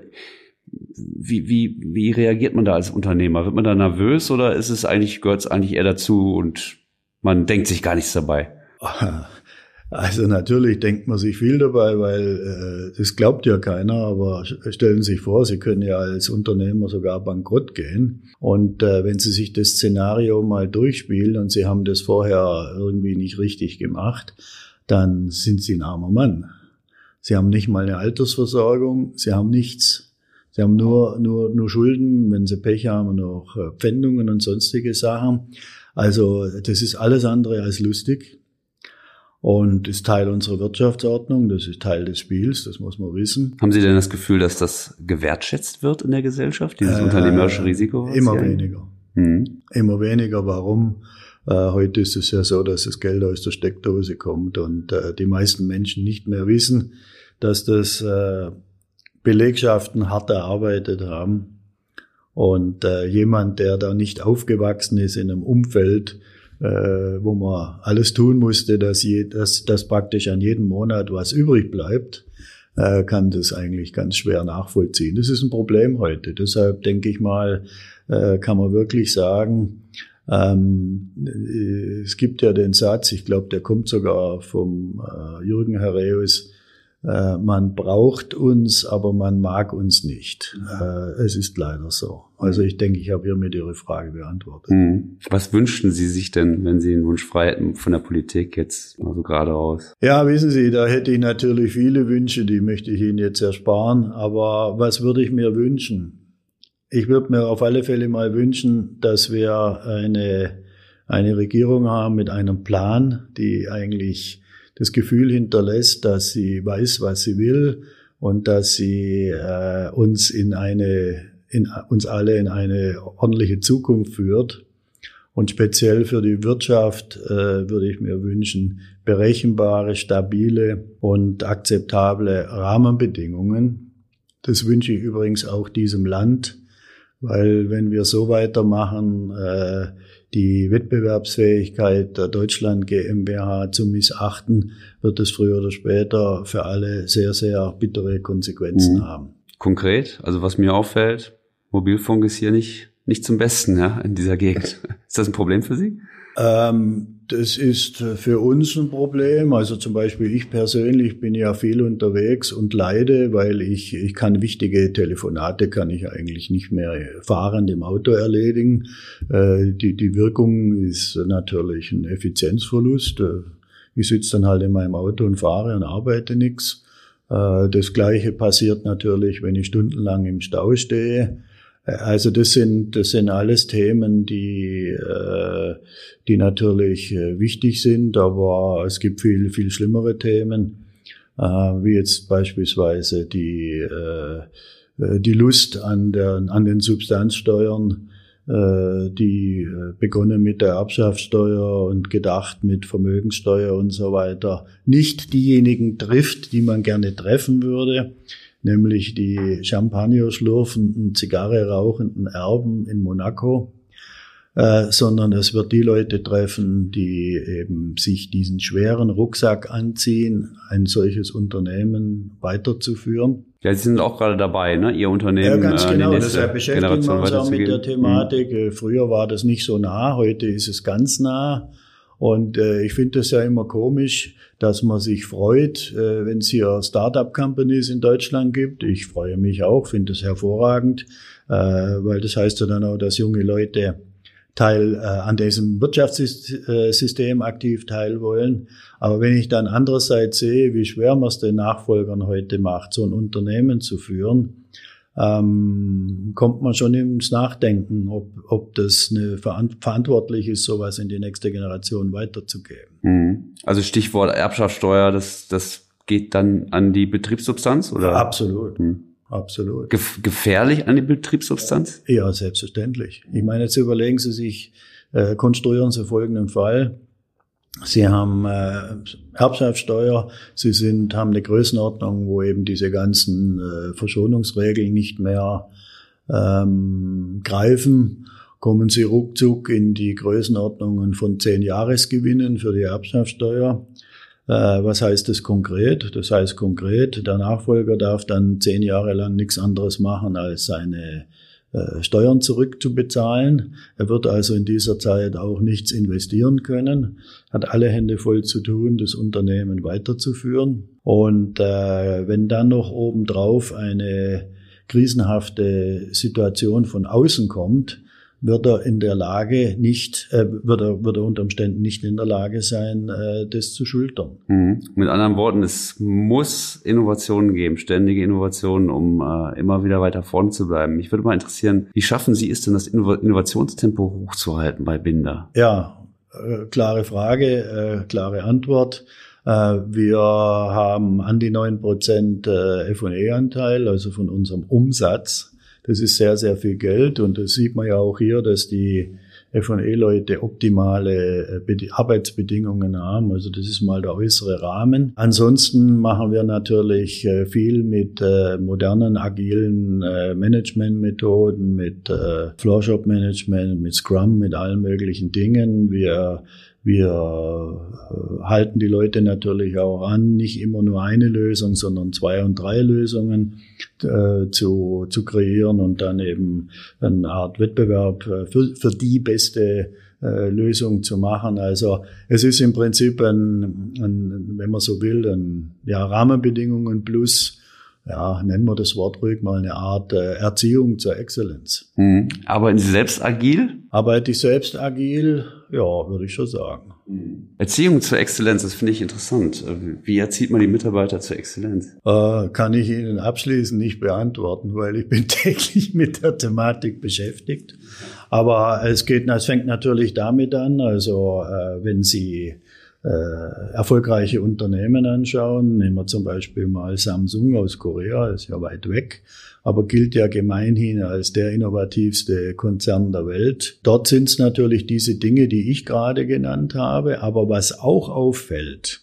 wie, wie, wie reagiert man da als Unternehmer? Wird man da nervös oder ist es eigentlich, gehört es eigentlich eher dazu und man denkt sich gar nichts dabei? <laughs> Also natürlich denkt man sich viel dabei, weil äh, das glaubt ja keiner, aber stellen Sie sich vor, Sie können ja als Unternehmer sogar bankrott gehen. Und äh, wenn Sie sich das Szenario mal durchspielen und Sie haben das vorher irgendwie nicht richtig gemacht, dann sind Sie ein armer Mann. Sie haben nicht mal eine Altersversorgung, Sie haben nichts. Sie haben nur, nur, nur Schulden, wenn sie Pech haben, noch äh, Pfändungen und sonstige Sachen. Also das ist alles andere als lustig und ist Teil unserer Wirtschaftsordnung, das ist Teil des Spiels, das muss man wissen. Haben Sie denn das Gefühl, dass das gewertschätzt wird in der Gesellschaft, dieses äh, unternehmerische Risiko? Immer weniger. Mhm. Immer weniger. Warum? Äh, heute ist es ja so, dass das Geld aus der Steckdose kommt und äh, die meisten Menschen nicht mehr wissen, dass das äh, Belegschaften hart erarbeitet haben. Und äh, jemand, der da nicht aufgewachsen ist in einem Umfeld, äh, wo man alles tun musste, dass, je, dass, dass praktisch an jedem Monat was übrig bleibt, äh, kann das eigentlich ganz schwer nachvollziehen. Das ist ein Problem heute. Deshalb denke ich mal, äh, kann man wirklich sagen, ähm, äh, es gibt ja den Satz, ich glaube, der kommt sogar vom äh, Jürgen Herreus, äh, man braucht uns, aber man mag uns nicht. Äh, es ist leider so. Also ich denke, ich habe hiermit Ihre Frage beantwortet. Mhm. Was wünschen Sie sich denn, wenn Sie einen Wunsch frei hätten von der Politik jetzt also gerade raus? Ja, wissen Sie, da hätte ich natürlich viele Wünsche, die möchte ich Ihnen jetzt ersparen. Aber was würde ich mir wünschen? Ich würde mir auf alle Fälle mal wünschen, dass wir eine, eine Regierung haben mit einem Plan, die eigentlich das Gefühl hinterlässt, dass sie weiß, was sie will und dass sie äh, uns in eine, in, uns alle in eine ordentliche Zukunft führt. Und speziell für die Wirtschaft äh, würde ich mir wünschen, berechenbare, stabile und akzeptable Rahmenbedingungen. Das wünsche ich übrigens auch diesem Land, weil wenn wir so weitermachen, äh, die Wettbewerbsfähigkeit der Deutschland GmbH zu missachten, wird es früher oder später für alle sehr, sehr bittere Konsequenzen mhm. haben. Konkret, also was mir auffällt, Mobilfunk ist hier nicht, nicht zum Besten ja, in dieser Gegend. <laughs> Ist das ein Problem für Sie? Ähm, das ist für uns ein Problem. Also zum Beispiel ich persönlich bin ja viel unterwegs und leide, weil ich, ich kann wichtige Telefonate kann ich eigentlich nicht mehr fahrend im Auto erledigen. Äh, die, die Wirkung ist natürlich ein Effizienzverlust. Äh, ich sitze dann halt in meinem Auto und fahre und arbeite nichts. Äh, das Gleiche passiert natürlich, wenn ich stundenlang im Stau stehe. Also das sind, das sind alles Themen, die, äh, die natürlich äh, wichtig sind, aber es gibt viel, viel schlimmere Themen, äh, wie jetzt beispielsweise die, äh, die Lust an, der, an den Substanzsteuern, äh, die äh, begonnen mit der Erbschaftssteuer und gedacht mit Vermögenssteuer und so weiter, nicht diejenigen trifft, die man gerne treffen würde nämlich die Champagner schlürfenden, Zigarre rauchenden Erben in Monaco, äh, sondern es wird die Leute treffen, die eben sich diesen schweren Rucksack anziehen, ein solches Unternehmen weiterzuführen. Ja, Sie sind auch gerade dabei, ne? Ihr Unternehmen. Ja, ganz äh, genau. Deshalb beschäftigen wir uns auch mit der Thematik. Mhm. Früher war das nicht so nah, heute ist es ganz nah. Und äh, ich finde das ja immer komisch, dass man sich freut, äh, wenn es hier Startup-Companies in Deutschland gibt. Ich freue mich auch, finde es hervorragend, äh, weil das heißt ja dann auch, dass junge Leute Teil äh, an diesem Wirtschaftssystem aktiv teil wollen. Aber wenn ich dann andererseits sehe, wie schwer man es den Nachfolgern heute macht, so ein Unternehmen zu führen, ähm, kommt man schon ins Nachdenken, ob, ob das eine verantwortlich ist, sowas in die nächste Generation weiterzugeben. Mhm. Also Stichwort Erbschaftssteuer, das, das geht dann an die Betriebssubstanz, oder? Absolut. Mhm. Absolut. Gef gefährlich an die Betriebssubstanz? Ja, selbstverständlich. Ich meine, jetzt überlegen Sie sich, äh, konstruieren Sie folgenden Fall. Sie haben äh, Erbschaftssteuer, Sie sind, haben eine Größenordnung, wo eben diese ganzen äh, Verschonungsregeln nicht mehr ähm, greifen. Kommen Sie ruckzuck in die Größenordnungen von zehn Jahresgewinnen für die Erbschaftssteuer. Äh, was heißt das konkret? Das heißt konkret, der Nachfolger darf dann zehn Jahre lang nichts anderes machen, als seine äh, Steuern zurückzubezahlen. Er wird also in dieser Zeit auch nichts investieren können, hat alle Hände voll zu tun, das Unternehmen weiterzuführen. Und äh, wenn dann noch obendrauf eine krisenhafte Situation von außen kommt, wird er in der Lage nicht, äh, wird, er, wird er unter Umständen nicht in der Lage sein, äh, das zu schultern. Mhm. Mit anderen Worten, es muss Innovationen geben, ständige Innovationen, um äh, immer wieder weiter vorne zu bleiben. Mich würde mal interessieren, wie schaffen Sie es denn, das Innovationstempo hochzuhalten bei Binder? Ja, äh, klare Frage, äh, klare Antwort. Äh, wir haben an die neun Prozent äh, F&E-Anteil, also von unserem Umsatz. Das ist sehr, sehr viel Geld und das sieht man ja auch hier, dass die F&E-Leute optimale äh, Arbeitsbedingungen haben. Also das ist mal der äußere Rahmen. Ansonsten machen wir natürlich äh, viel mit äh, modernen, agilen Managementmethoden, mit Floorshop-Management, mit Scrum, mit allen möglichen Dingen. Wir wir äh, halten die Leute natürlich auch an, nicht immer nur eine Lösung, sondern zwei und drei Lösungen äh, zu, zu kreieren und dann eben eine Art Wettbewerb äh, für, für die beste äh, Lösung zu machen. Also es ist im Prinzip ein, ein wenn man so will, ein ja, Rahmenbedingungen plus ja, nennen wir das Wort ruhig mal eine Art äh, Erziehung zur Exzellenz. Mhm. Arbeiten Sie selbst agil? Arbeite ich selbst agil? Ja, würde ich schon sagen. Mhm. Erziehung zur Exzellenz, das finde ich interessant. Wie erzieht man die Mitarbeiter zur Exzellenz? Äh, kann ich Ihnen abschließend nicht beantworten, weil ich <laughs> bin täglich mit der Thematik beschäftigt. Aber es geht, es fängt natürlich damit an, also äh, wenn Sie äh, erfolgreiche Unternehmen anschauen, nehmen wir zum Beispiel mal Samsung aus Korea, ist ja weit weg, aber gilt ja gemeinhin als der innovativste Konzern der Welt. Dort sind es natürlich diese Dinge, die ich gerade genannt habe, aber was auch auffällt,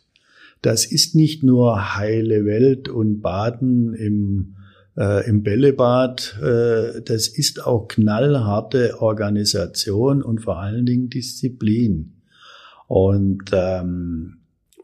das ist nicht nur heile Welt und Baden im äh, im Bällebad, äh, das ist auch knallharte Organisation und vor allen Dingen Disziplin. Und ähm,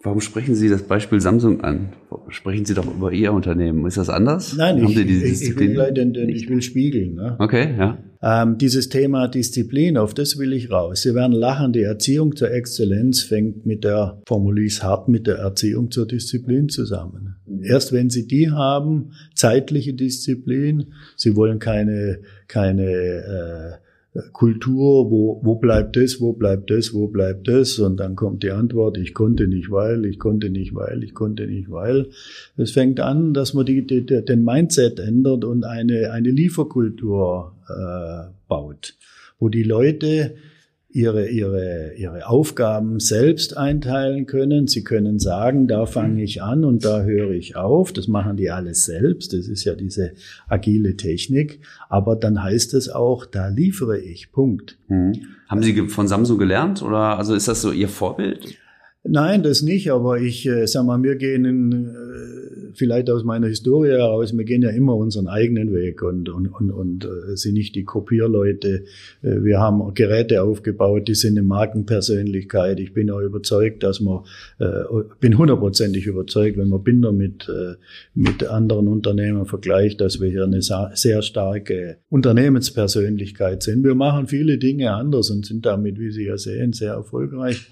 Warum sprechen Sie das Beispiel Samsung an? Sprechen Sie doch über Ihr Unternehmen. Ist das anders? Nein, Haben ich, ich, ich, will, denn, denn ich will spiegeln. Ne? Okay, ja. Ähm, dieses Thema Disziplin, auf das will ich raus. Sie werden lachen, die Erziehung zur Exzellenz fängt mit der, formuliere ich hart, mit der Erziehung zur Disziplin zusammen. Erst wenn Sie die haben, zeitliche Disziplin, Sie wollen keine, keine äh, Kultur, wo, wo bleibt das, wo bleibt das, wo bleibt das? Und dann kommt die Antwort, ich konnte nicht, weil, ich konnte nicht, weil, ich konnte nicht, weil. Es fängt an, dass man die, die, den Mindset ändert und eine, eine Lieferkultur äh, baut, wo die Leute ihre, ihre, ihre Aufgaben selbst einteilen können. Sie können sagen, da fange ich an und da höre ich auf. Das machen die alles selbst. Das ist ja diese agile Technik. Aber dann heißt es auch, da liefere ich. Punkt. Mhm. Haben Sie von Samsung gelernt oder also ist das so Ihr Vorbild? Nein, das nicht, aber ich äh, sag mal, wir gehen in, äh, vielleicht aus meiner Historie heraus, wir gehen ja immer unseren eigenen Weg und, und, und, und äh, sind nicht die Kopierleute. Äh, wir haben Geräte aufgebaut, die sind eine Markenpersönlichkeit. Ich bin auch überzeugt, dass man, äh, bin hundertprozentig überzeugt, wenn man Binder mit, äh, mit anderen Unternehmen vergleicht, dass wir hier eine sehr starke Unternehmenspersönlichkeit sind. Wir machen viele Dinge anders und sind damit, wie Sie ja sehen, sehr erfolgreich.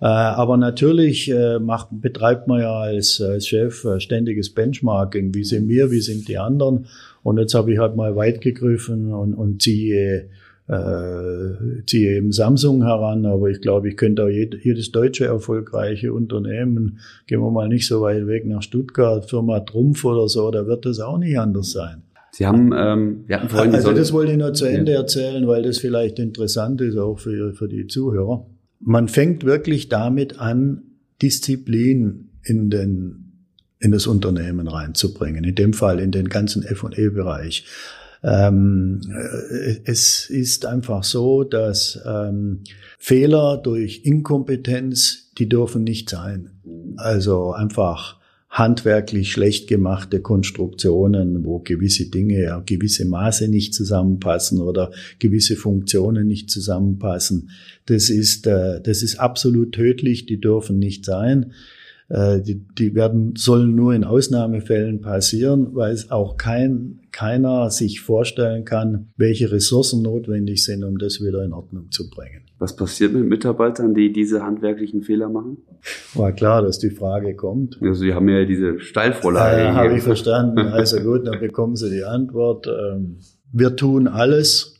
Äh, aber natürlich äh, macht, betreibt man ja als, als Chef äh, ständiges Benchmarking. Wie sind wir, wie sind die anderen? Und jetzt habe ich halt mal weit gegriffen und, und ziehe äh, ziehe eben Samsung heran, aber ich glaube, ich könnte auch jedes deutsche erfolgreiche Unternehmen, gehen wir mal nicht so weit weg nach Stuttgart, Firma Trumpf oder so, da wird das auch nicht anders sein. Sie haben, ähm, wir hatten vorhin Also das wollte ich nur zu Ende erzählen, weil das vielleicht interessant ist auch für, für die Zuhörer. Man fängt wirklich damit an, Disziplin in den in das Unternehmen reinzubringen, in dem Fall in den ganzen F&E-Bereich. Ähm, äh, es ist einfach so, dass ähm, Fehler durch Inkompetenz, die dürfen nicht sein. Also einfach handwerklich schlecht gemachte Konstruktionen, wo gewisse Dinge, ja, gewisse Maße nicht zusammenpassen oder gewisse Funktionen nicht zusammenpassen. Das ist, äh, das ist absolut tödlich, die dürfen nicht sein. Äh, die, die werden, sollen nur in Ausnahmefällen passieren, weil es auch kein, keiner sich vorstellen kann, welche Ressourcen notwendig sind, um das wieder in Ordnung zu bringen. Was passiert mit Mitarbeitern, die diese handwerklichen Fehler machen? War klar, dass die Frage kommt. Also Sie haben ja diese Steilvorlage. Ja, habe ich verstanden. Also gut, dann bekommen Sie die Antwort. Ähm, wir tun alles,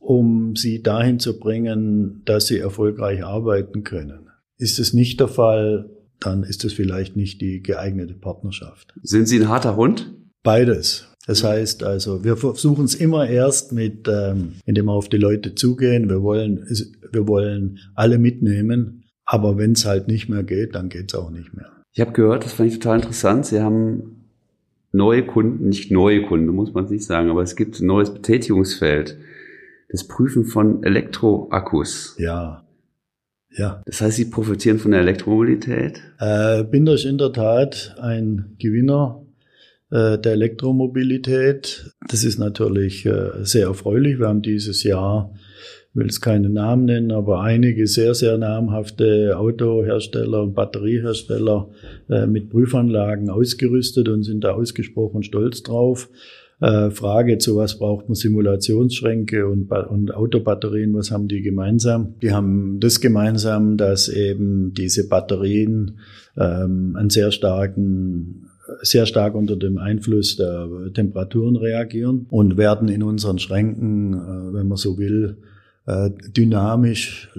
um Sie dahin zu bringen, dass Sie erfolgreich arbeiten können. Ist es nicht der Fall, dann ist es vielleicht nicht die geeignete Partnerschaft. Sind Sie ein harter Hund? Beides. Das heißt also, wir versuchen es immer erst mit, ähm, indem wir auf die Leute zugehen. Wir wollen, wir wollen alle mitnehmen. Aber wenn es halt nicht mehr geht, dann geht es auch nicht mehr. Ich habe gehört, das fand ich total interessant. Sie haben neue Kunden, nicht neue Kunden, muss man nicht sagen, aber es gibt ein neues Betätigungsfeld. Das Prüfen von Elektroakkus. Ja. Ja. Das heißt, Sie profitieren von der Elektromobilität? Äh, Binder ist in der Tat ein Gewinner äh, der Elektromobilität. Das ist natürlich äh, sehr erfreulich. Wir haben dieses Jahr, ich will es keinen Namen nennen, aber einige sehr, sehr namhafte Autohersteller und Batteriehersteller äh, mit Prüfanlagen ausgerüstet und sind da ausgesprochen stolz drauf. Äh, Frage, zu was braucht man Simulationsschränke und, und Autobatterien, was haben die gemeinsam? Die haben das gemeinsam, dass eben diese Batterien ähm, einen sehr starken sehr stark unter dem Einfluss der Temperaturen reagieren und werden in unseren Schränken, äh, wenn man so will, äh, dynamisch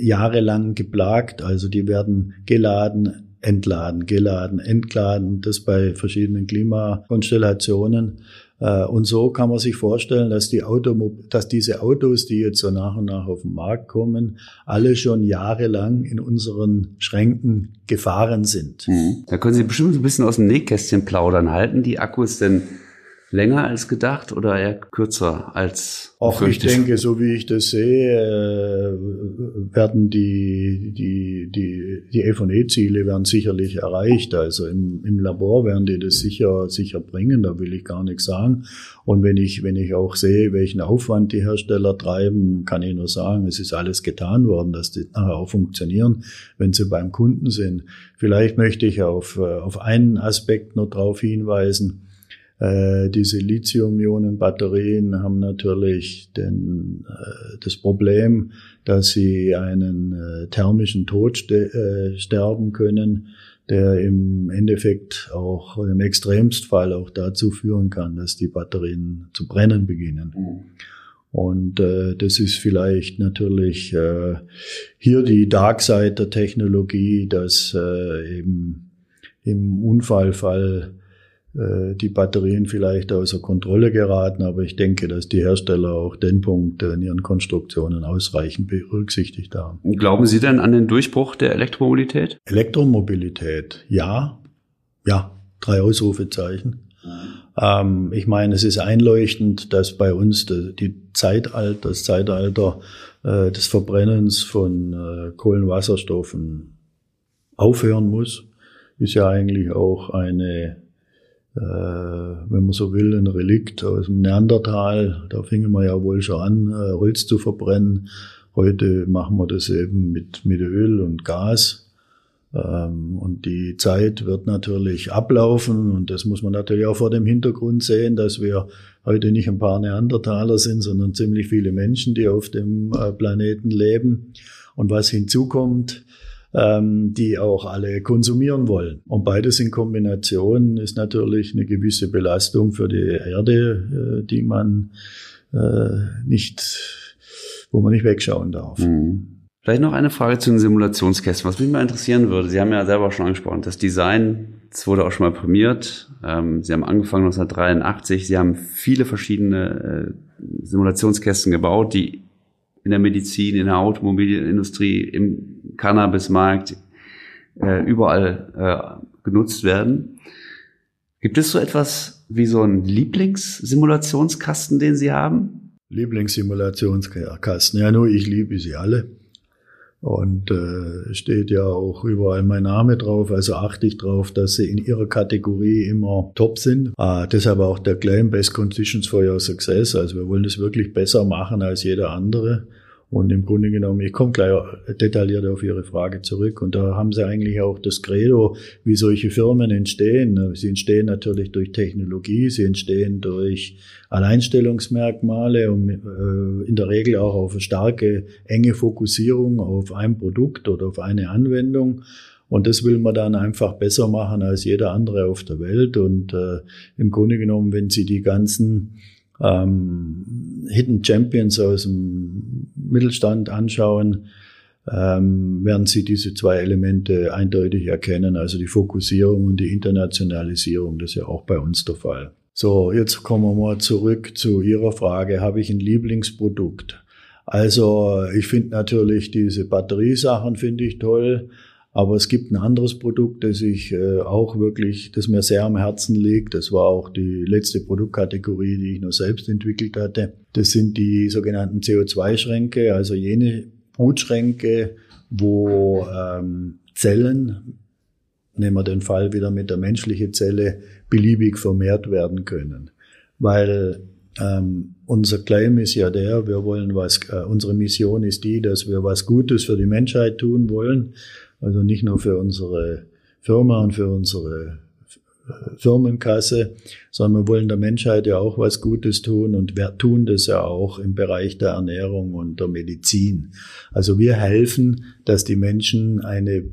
jahrelang geplagt. Also die werden geladen, entladen, geladen, entladen, das bei verschiedenen Klimakonstellationen. Äh, und so kann man sich vorstellen, dass, die Auto, dass diese Autos, die jetzt so nach und nach auf den Markt kommen, alle schon jahrelang in unseren Schränken gefahren sind. Mhm. Da können Sie bestimmt ein bisschen aus dem Nähkästchen plaudern. Halten die Akkus denn länger als gedacht oder eher kürzer als auch ich denke, so wie ich das sehe, äh, werden die, die, die, die F&E-Ziele werden sicherlich erreicht. Also im, im Labor werden die das sicher, sicher bringen. Da will ich gar nichts sagen. Und wenn ich, wenn ich auch sehe, welchen Aufwand die Hersteller treiben, kann ich nur sagen, es ist alles getan worden, dass die nachher auch funktionieren, wenn sie beim Kunden sind. Vielleicht möchte ich auf, äh, auf einen Aspekt noch darauf hinweisen äh, diese Lithium-Ionen-Batterien haben natürlich den, äh, das Problem, dass sie einen äh, thermischen Tod ste äh, sterben können, der im Endeffekt auch im Extremstfall auch dazu führen kann, dass die Batterien zu brennen beginnen. Mhm. Und äh, das ist vielleicht natürlich äh, hier die Dark Side der Technologie, dass äh, eben im Unfallfall die Batterien vielleicht außer Kontrolle geraten, aber ich denke, dass die Hersteller auch den Punkt in ihren Konstruktionen ausreichend berücksichtigt haben. Glauben Sie denn an den Durchbruch der Elektromobilität? Elektromobilität, ja, ja, drei Ausrufezeichen. Ähm, ich meine, es ist einleuchtend, dass bei uns die, die Zeitalter, das Zeitalter äh, des Verbrennens von äh, Kohlenwasserstoffen aufhören muss. Ist ja eigentlich auch eine äh, wenn man so will, ein Relikt aus dem Neandertal. Da fingen wir ja wohl schon an, äh, Holz zu verbrennen. Heute machen wir das eben mit, mit Öl und Gas. Ähm, und die Zeit wird natürlich ablaufen und das muss man natürlich auch vor dem Hintergrund sehen, dass wir heute nicht ein paar Neandertaler sind, sondern ziemlich viele Menschen, die auf dem äh, Planeten leben. Und was hinzukommt, ähm, die auch alle konsumieren wollen. Und beides in Kombination ist natürlich eine gewisse Belastung für die Erde, äh, die man äh, nicht wo man nicht wegschauen darf. Mhm. Vielleicht noch eine Frage zu den Simulationskästen. Was mich mal interessieren würde, Sie haben ja selber schon angesprochen, das Design, das wurde auch schon mal prämiert. Ähm, Sie haben angefangen 1983. Sie haben viele verschiedene äh, Simulationskästen gebaut, die in der Medizin, in der Automobilindustrie, im Cannabismarkt äh, überall äh, genutzt werden. Gibt es so etwas wie so einen Lieblingssimulationskasten, den Sie haben? Lieblingssimulationskasten. Ja, nur ich liebe sie alle. Und äh, steht ja auch überall mein Name drauf, also achte ich drauf, dass sie in ihrer Kategorie immer top sind. Ah, deshalb auch der Claim Best Conditions for Your Success. Also wir wollen es wirklich besser machen als jeder andere. Und im Grunde genommen, ich komme gleich detailliert auf Ihre Frage zurück. Und da haben Sie eigentlich auch das Credo, wie solche Firmen entstehen. Sie entstehen natürlich durch Technologie, sie entstehen durch Alleinstellungsmerkmale und äh, in der Regel auch auf eine starke, enge Fokussierung auf ein Produkt oder auf eine Anwendung. Und das will man dann einfach besser machen als jeder andere auf der Welt. Und äh, im Grunde genommen, wenn Sie die ganzen ähm, Hidden Champions aus dem Mittelstand anschauen, ähm, werden Sie diese zwei Elemente eindeutig erkennen, also die Fokussierung und die Internationalisierung. Das ist ja auch bei uns der Fall. So, jetzt kommen wir mal zurück zu Ihrer Frage. Habe ich ein Lieblingsprodukt? Also, ich finde natürlich diese Batteriesachen finde ich toll. Aber es gibt ein anderes Produkt, das ich äh, auch wirklich, das mir sehr am Herzen liegt. Das war auch die letzte Produktkategorie, die ich nur selbst entwickelt hatte. Das sind die sogenannten CO2-Schränke, also jene Brutschränke, wo ähm, Zellen, nehmen wir den Fall wieder mit der menschlichen Zelle, beliebig vermehrt werden können. Weil ähm, unser Claim ist ja der, wir wollen was, äh, unsere Mission ist die, dass wir was Gutes für die Menschheit tun wollen. Also nicht nur für unsere Firma und für unsere äh, Firmenkasse, sondern wir wollen der Menschheit ja auch was Gutes tun und wir tun das ja auch im Bereich der Ernährung und der Medizin. Also wir helfen, dass die Menschen eine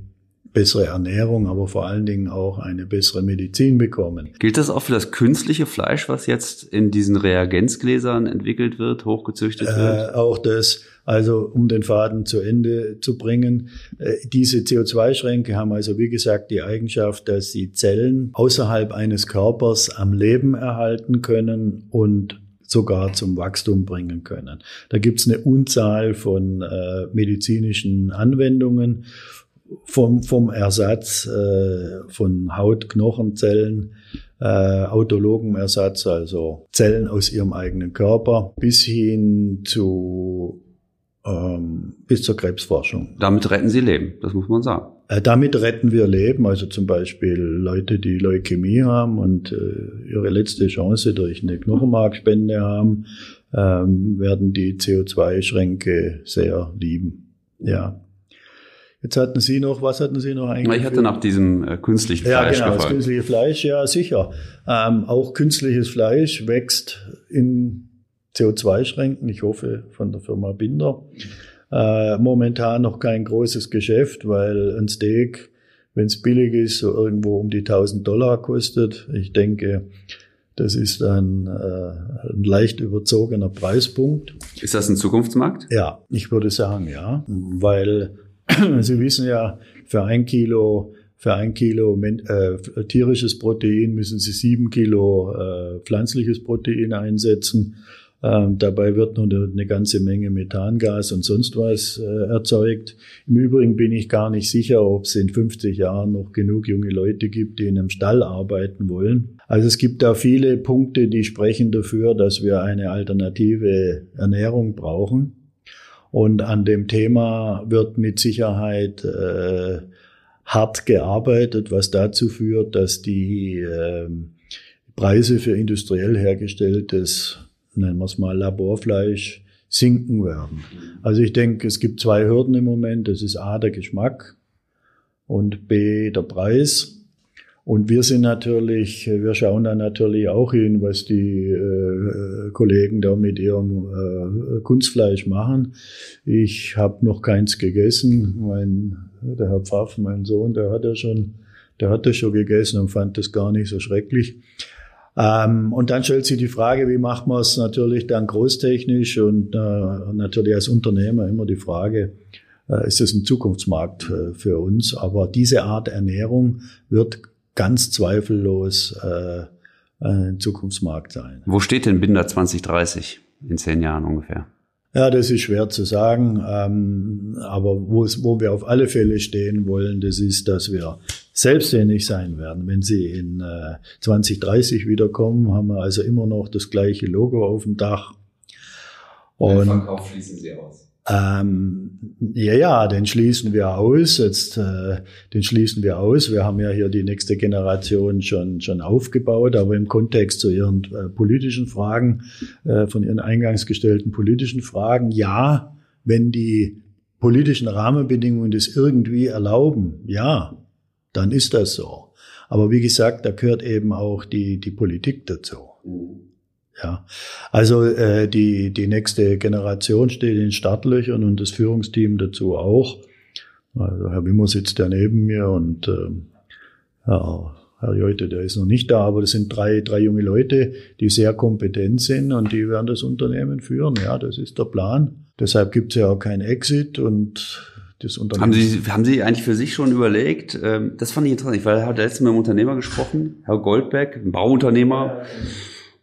bessere Ernährung, aber vor allen Dingen auch eine bessere Medizin bekommen. Gilt das auch für das künstliche Fleisch, was jetzt in diesen Reagenzgläsern entwickelt wird, hochgezüchtet wird? Äh, auch das. Also um den Faden zu Ende zu bringen, äh, diese CO2-Schränke haben also wie gesagt die Eigenschaft, dass sie Zellen außerhalb eines Körpers am Leben erhalten können und sogar zum Wachstum bringen können. Da gibt es eine Unzahl von äh, medizinischen Anwendungen vom, vom Ersatz äh, von Haut, Knochenzellen, äh, autologem Ersatz, also Zellen aus ihrem eigenen Körper, bis hin zu ähm, bis zur Krebsforschung. Damit retten Sie Leben, das muss man sagen. Äh, damit retten wir Leben, also zum Beispiel Leute, die Leukämie haben und äh, ihre letzte Chance durch eine Knochenmarkspende haben, ähm, werden die CO2-Schränke sehr lieben. Ja. Jetzt hatten Sie noch, was hatten Sie noch eigentlich? Ich hatte nach diesem äh, künstlichen Fleisch Ja, genau, gefragt. das künstliche Fleisch, ja, sicher. Ähm, auch künstliches Fleisch wächst in CO2-Schränken, ich hoffe von der Firma Binder. Äh, momentan noch kein großes Geschäft, weil ein Steak, wenn es billig ist, so irgendwo um die 1000 Dollar kostet. Ich denke, das ist ein, äh, ein leicht überzogener Preispunkt. Ist das ein Zukunftsmarkt? Ja, ich würde sagen, ja, weil <clears throat> Sie wissen ja, für ein Kilo für ein Kilo äh, tierisches Protein müssen Sie sieben Kilo äh, pflanzliches Protein einsetzen. Ähm, dabei wird nur eine ganze Menge Methangas und sonst was äh, erzeugt. Im Übrigen bin ich gar nicht sicher, ob es in 50 Jahren noch genug junge Leute gibt, die in einem Stall arbeiten wollen. Also es gibt da viele Punkte, die sprechen dafür, dass wir eine alternative Ernährung brauchen. Und an dem Thema wird mit Sicherheit äh, hart gearbeitet, was dazu führt, dass die äh, Preise für industriell hergestelltes nennen wir es mal Laborfleisch, sinken werden. Also ich denke, es gibt zwei Hürden im Moment. Das ist A, der Geschmack und B, der Preis. Und wir sind natürlich, wir schauen da natürlich auch hin, was die äh, Kollegen da mit ihrem äh, Kunstfleisch machen. Ich habe noch keins gegessen. Mein, der Herr Pfaff, mein Sohn, der hat ja schon, der hat das schon gegessen und fand das gar nicht so schrecklich. Ähm, und dann stellt sich die Frage, wie macht man es natürlich dann großtechnisch und äh, natürlich als Unternehmer immer die Frage, äh, ist es ein Zukunftsmarkt äh, für uns? Aber diese Art Ernährung wird ganz zweifellos äh, ein Zukunftsmarkt sein. Wo steht denn Binder 2030 in zehn Jahren ungefähr? Ja, das ist schwer zu sagen. Ähm, aber wo, es, wo wir auf alle Fälle stehen wollen, das ist, dass wir selbstständig sein werden. Wenn Sie in äh, 2030 wiederkommen, haben wir also immer noch das gleiche Logo auf dem Dach. Und Den Verkauf schließen Sie aus. Ähm, ja, ja, den schließen wir aus. Jetzt, äh, den schließen wir aus. Wir haben ja hier die nächste Generation schon schon aufgebaut, aber im Kontext zu Ihren äh, politischen Fragen, äh, von Ihren eingangs gestellten politischen Fragen, ja, wenn die politischen Rahmenbedingungen das irgendwie erlauben, ja, dann ist das so. Aber wie gesagt, da gehört eben auch die die Politik dazu. Ja, also äh, die, die nächste Generation steht in Startlöchern und das Führungsteam dazu auch. Also Herr Wimmer sitzt ja neben mir und äh, Herr, Herr Joite, der ist noch nicht da, aber das sind drei, drei junge Leute, die sehr kompetent sind und die werden das Unternehmen führen. Ja, das ist der Plan. Deshalb gibt es ja auch kein Exit und das Unternehmen. Haben Sie, haben Sie eigentlich für sich schon überlegt? Ähm, das fand ich interessant, weil er hat letztens mit einem Unternehmer gesprochen, Herr Goldbeck, ein Bauunternehmer.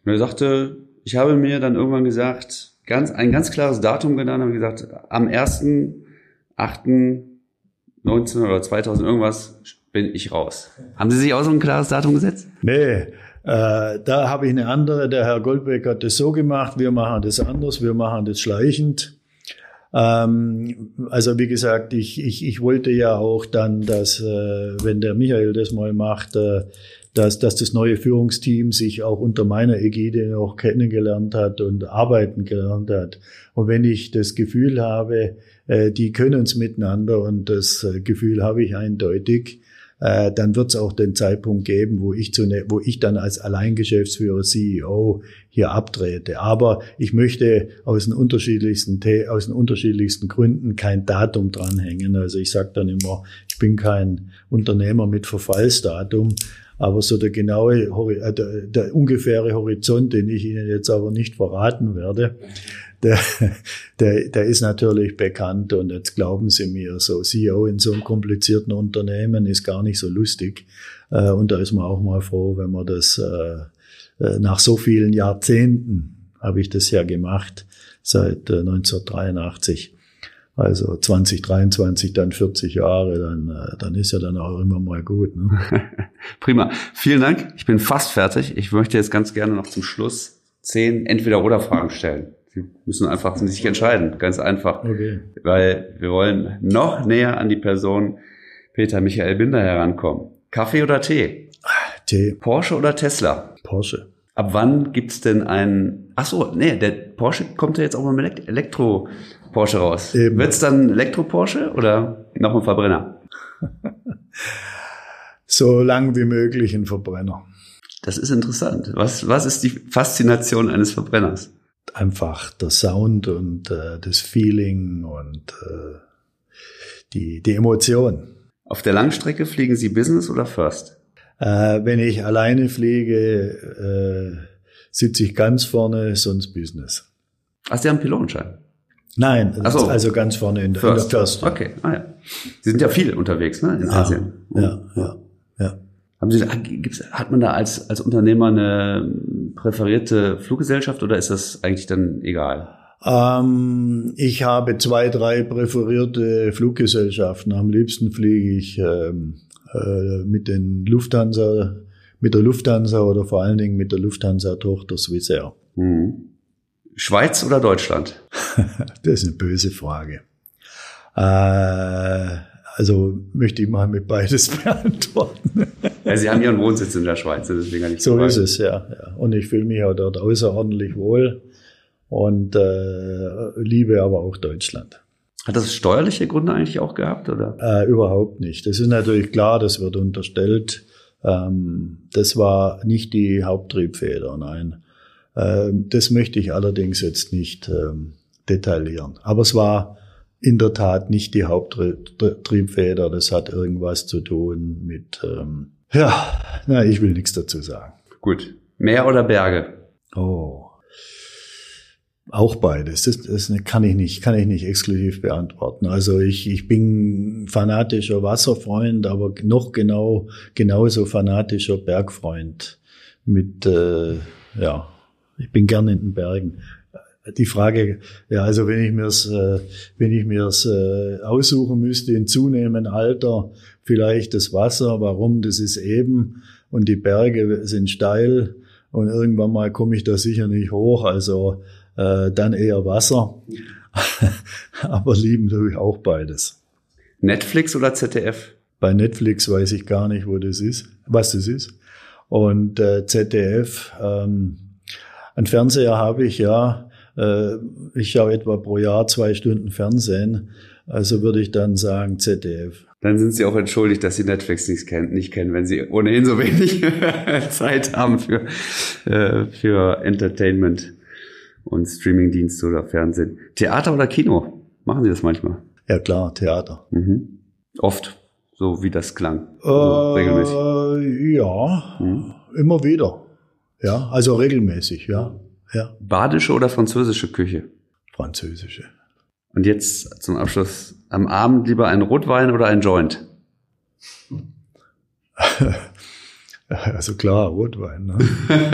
Und er sagte, ich habe mir dann irgendwann gesagt, ganz, ein ganz klares Datum genannt, habe gesagt, am 1.8.19 oder 2000 irgendwas bin ich raus. Haben Sie sich auch so ein klares Datum gesetzt? Nee, äh, da habe ich eine andere. Der Herr Goldbeck hat das so gemacht, wir machen das anders, wir machen das schleichend. Ähm, also wie gesagt, ich, ich, ich wollte ja auch dann, dass, äh, wenn der Michael das mal macht, äh, dass, dass das neue Führungsteam sich auch unter meiner Ägide noch kennengelernt hat und arbeiten gelernt hat. Und wenn ich das Gefühl habe, äh, die können es miteinander und das äh, Gefühl habe ich eindeutig, äh, dann wird es auch den Zeitpunkt geben, wo ich, zu ne, wo ich dann als Alleingeschäftsführer CEO hier abtrete. Aber ich möchte aus den unterschiedlichsten, aus den unterschiedlichsten Gründen kein Datum dranhängen. Also ich sage dann immer, ich bin kein Unternehmer mit Verfallsdatum. Aber so der genaue, äh, der, der ungefähre Horizont, den ich Ihnen jetzt aber nicht verraten werde, der, <laughs> der, der ist natürlich bekannt und jetzt glauben Sie mir, so CEO in so einem komplizierten Unternehmen ist gar nicht so lustig. Äh, und da ist man auch mal froh, wenn man das äh, nach so vielen Jahrzehnten habe ich das ja gemacht, seit 1983 also 2023 dann 40 Jahre, dann, äh, dann ist ja dann auch immer mal gut. Ne? <laughs> Prima. Vielen Dank. Ich bin fast fertig. Ich möchte jetzt ganz gerne noch zum Schluss zehn Entweder-Oder-Fragen stellen. Sie müssen einfach sich entscheiden. Ganz einfach. Okay. Weil wir wollen noch näher an die Person Peter Michael Binder herankommen. Kaffee oder Tee? Tee. Porsche oder Tesla? Porsche. Ab wann gibt's denn einen? Ach so, nee, der Porsche kommt ja jetzt auch mal mit Elektro Porsche raus. Wird es dann Elektro-Porsche oder noch ein Verbrenner? <laughs> so lang wie möglich ein Verbrenner. Das ist interessant. Was, was ist die Faszination eines Verbrenners? Einfach der Sound und äh, das Feeling und äh, die, die Emotion. Auf der Langstrecke fliegen Sie Business oder First? Äh, wenn ich alleine fliege, äh, sitze ich ganz vorne, sonst Business. Ach, Sie haben Pilotenschein? Nein, so. also ganz vorne in der First. In der First. Okay, ah, ja. Sie sind ja viel unterwegs, ne, in Asien. Ja, ja, ja. Haben Sie, gibt's, hat man da als, als Unternehmer eine präferierte Fluggesellschaft oder ist das eigentlich dann egal? Ähm, ich habe zwei, drei präferierte Fluggesellschaften. Am liebsten fliege ich ähm, äh, mit den Lufthansa, mit der Lufthansa oder vor allen Dingen mit der Lufthansa-Tochter Swissair. Mhm. Schweiz oder Deutschland? <laughs> das ist eine böse Frage. Äh, also möchte ich mal mit beides <laughs> beantworten. Ja, Sie haben Ihren Wohnsitz in der Schweiz, deswegen habe ich So ist es, ja, ja. Und ich fühle mich auch dort außerordentlich wohl und äh, liebe aber auch Deutschland. Hat das steuerliche Gründe eigentlich auch gehabt, oder? Äh, überhaupt nicht. Das ist natürlich klar, das wird unterstellt. Ähm, das war nicht die Haupttriebfeder, nein. Ähm, das möchte ich allerdings jetzt nicht ähm, detaillieren. Aber es war in der Tat nicht die Haupttriebfeder. Das hat irgendwas zu tun mit, ähm, ja, na, ich will nichts dazu sagen. Gut. Meer oder Berge? Oh. Auch beides. Das, das kann ich nicht, kann ich nicht exklusiv beantworten. Also ich, ich bin fanatischer Wasserfreund, aber noch genau, genauso fanatischer Bergfreund. Mit, äh, ja, ich bin gern in den Bergen. Die Frage, ja, also wenn ich mir's, äh, wenn ich mir's äh, aussuchen müsste in zunehmendem Alter, vielleicht das Wasser. Warum? Das ist eben und die Berge sind steil und irgendwann mal komme ich da sicher nicht hoch. Also äh, dann eher Wasser. <laughs> Aber lieben tue ich auch beides. Netflix oder ZDF? Bei Netflix weiß ich gar nicht, wo das ist, was das ist. Und äh, ZDF, ähm, ein Fernseher habe ich ja. Äh, ich schaue etwa pro Jahr zwei Stunden Fernsehen. Also würde ich dann sagen ZDF. Dann sind Sie auch entschuldigt, dass Sie Netflix nicht kennen, nicht kennen wenn Sie ohnehin so wenig <laughs> Zeit haben für, äh, für Entertainment und Streamingdienste oder Fernsehen. Theater oder Kino? Machen Sie das manchmal? Ja klar, Theater. Mhm. Oft, so wie das klang. Also äh, regelmäßig. Ja, mhm. immer wieder. Ja, also regelmäßig, ja. ja. Badische oder französische Küche? Französische. Und jetzt zum Abschluss. Am Abend lieber ein Rotwein oder ein Joint? <laughs> also klar, Rotwein. Ne? <laughs>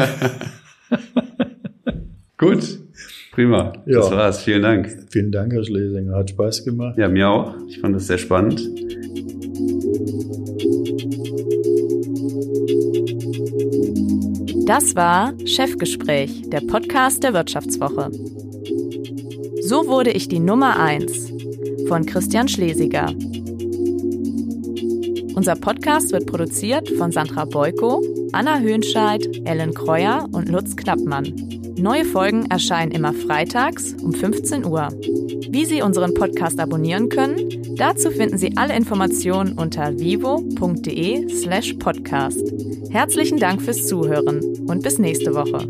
<laughs> Gut. Prima. Ja. Das war's. Vielen Dank. Vielen Dank, Herr Schlesinger. Hat Spaß gemacht. Ja, mir auch. Ich fand das sehr spannend. Das war Chefgespräch, der Podcast der Wirtschaftswoche. So wurde ich die Nummer 1 von Christian Schlesiger. Unser Podcast wird produziert von Sandra Beuko, Anna Höhnscheid, Ellen Kreuer und Lutz Knappmann. Neue Folgen erscheinen immer freitags um 15 Uhr. Wie Sie unseren Podcast abonnieren können, dazu finden Sie alle Informationen unter vivo.de slash podcast. Herzlichen Dank fürs Zuhören und bis nächste Woche.